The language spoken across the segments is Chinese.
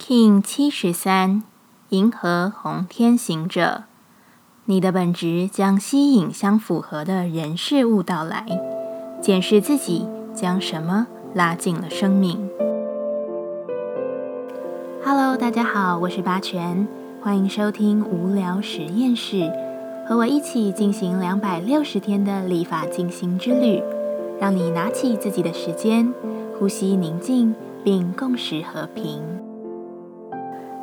King 七十三，银河红天行者，你的本质将吸引相符合的人事物到来。检视自己将什么拉进了生命。Hello，大家好，我是八全，欢迎收听无聊实验室，和我一起进行两百六十天的立法进行之旅，让你拿起自己的时间，呼吸宁静，并共识和平。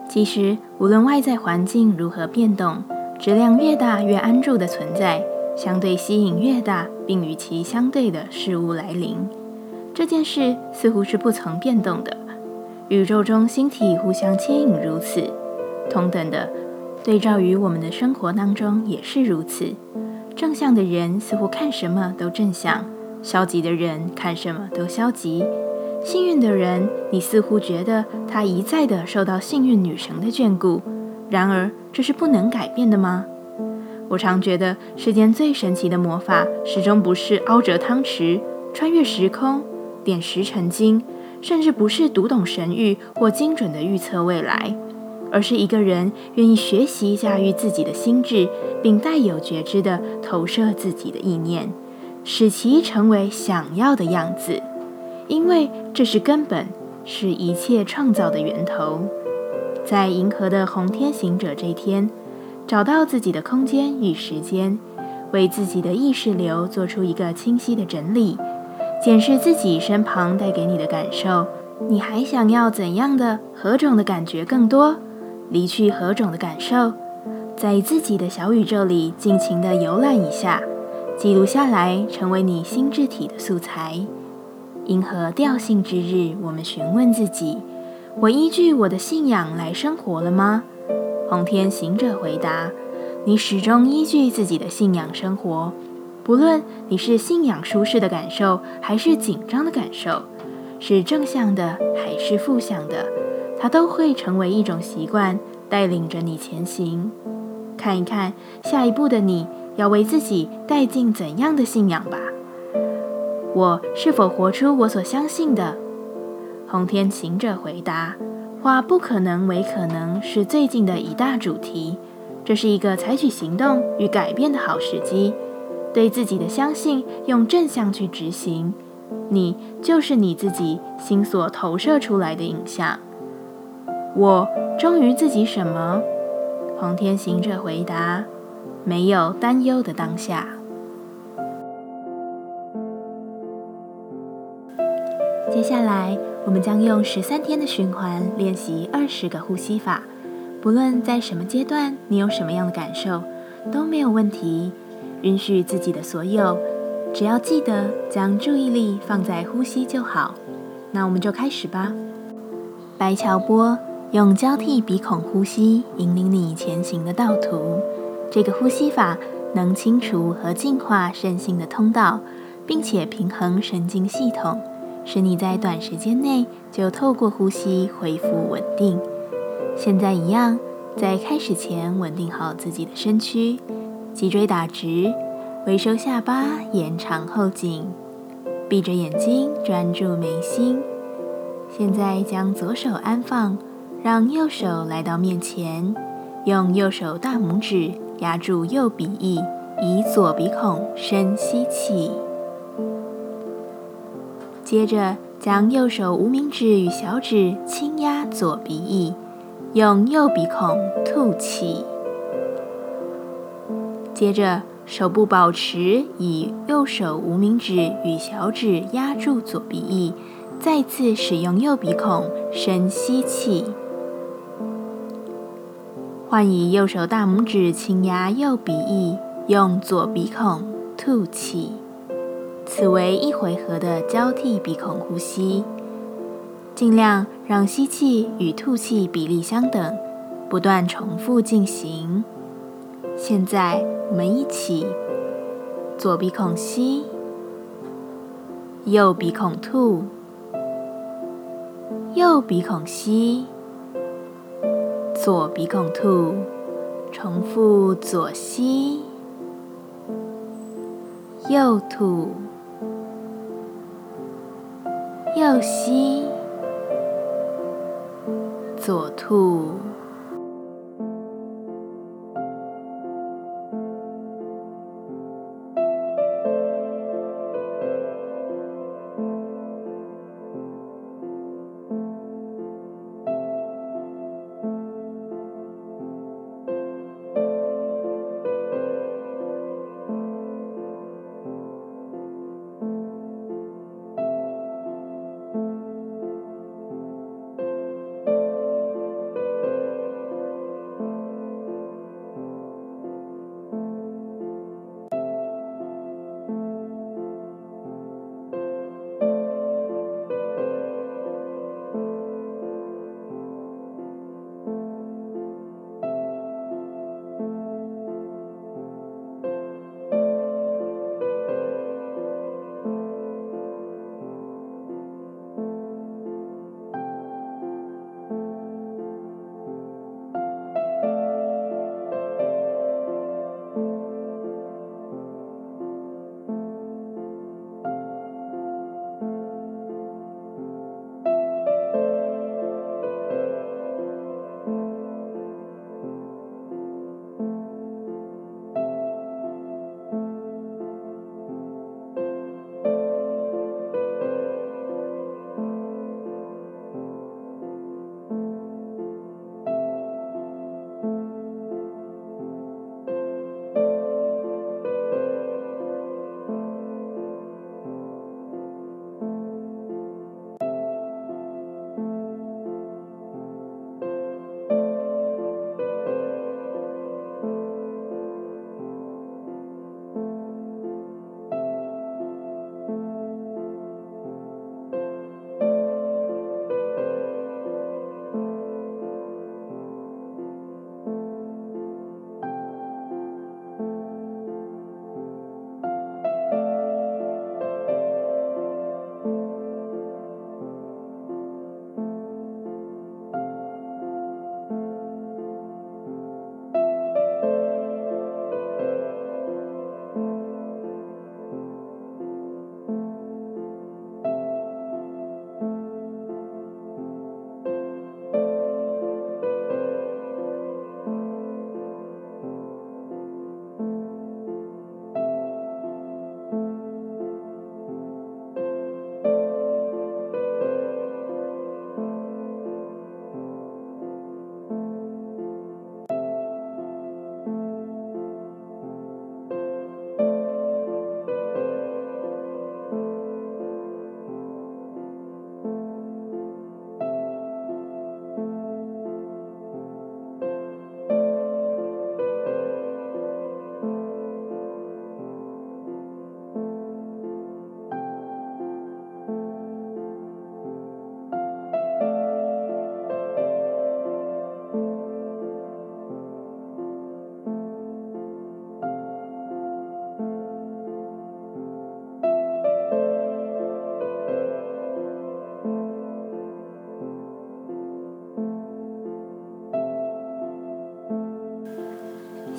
其实，无论外在环境如何变动，质量越大越安住的存在，相对吸引越大，并与其相对的事物来临。这件事似乎是不曾变动的。宇宙中星体互相牵引如此，同等的，对照于我们的生活当中也是如此。正向的人似乎看什么都正向，消极的人看什么都消极。幸运的人，你似乎觉得他一再的受到幸运女神的眷顾。然而，这是不能改变的吗？我常觉得世间最神奇的魔法，始终不是凹折汤匙、穿越时空、点石成金，甚至不是读懂神谕或精准的预测未来，而是一个人愿意学习驾驭自己的心智，并带有觉知的投射自己的意念，使其成为想要的样子。因为这是根本，是一切创造的源头。在银河的红天行者这天，找到自己的空间与时间，为自己的意识流做出一个清晰的整理，检视自己身旁带给你的感受。你还想要怎样的何种的感觉更多？离去何种的感受？在自己的小宇宙里尽情的游览一下，记录下来，成为你心智体的素材。银河调性之日，我们询问自己：我依据我的信仰来生活了吗？红天行者回答：你始终依据自己的信仰生活，不论你是信仰舒适的感受，还是紧张的感受，是正向的还是负向的，它都会成为一种习惯，带领着你前行。看一看下一步的你要为自己带进怎样的信仰吧。我是否活出我所相信的？红天行者回答：“化不可能为可能，是最近的一大主题。这是一个采取行动与改变的好时机。对自己的相信，用正向去执行。你就是你自己心所投射出来的影像。”我忠于自己什么？红天行者回答：“没有担忧的当下。”接下来，我们将用十三天的循环练习二十个呼吸法。不论在什么阶段，你有什么样的感受，都没有问题。允许自己的所有，只要记得将注意力放在呼吸就好。那我们就开始吧。白桥波用交替鼻孔呼吸引领你前行的道途。这个呼吸法能清除和净化身心的通道，并且平衡神经系统。使你在短时间内就透过呼吸恢复稳定。现在一样，在开始前稳定好自己的身躯，脊椎打直，微收下巴，延长后颈，闭着眼睛专注眉心。现在将左手安放，让右手来到面前，用右手大拇指压住右鼻翼，以左鼻孔深吸气。接着，将右手无名指与小指轻压左鼻翼，用右鼻孔吐气。接着，手部保持以右手无名指与小指压住左鼻翼，再次使用右鼻孔深吸气。换以右手大拇指轻压右鼻翼，用左鼻孔吐气。此为一回合的交替鼻孔呼吸，尽量让吸气与吐气比例相等，不断重复进行。现在我们一起，左鼻孔吸，右鼻孔吐，右鼻孔吸，左鼻孔吐，重复左吸，右吐。右膝，左兔。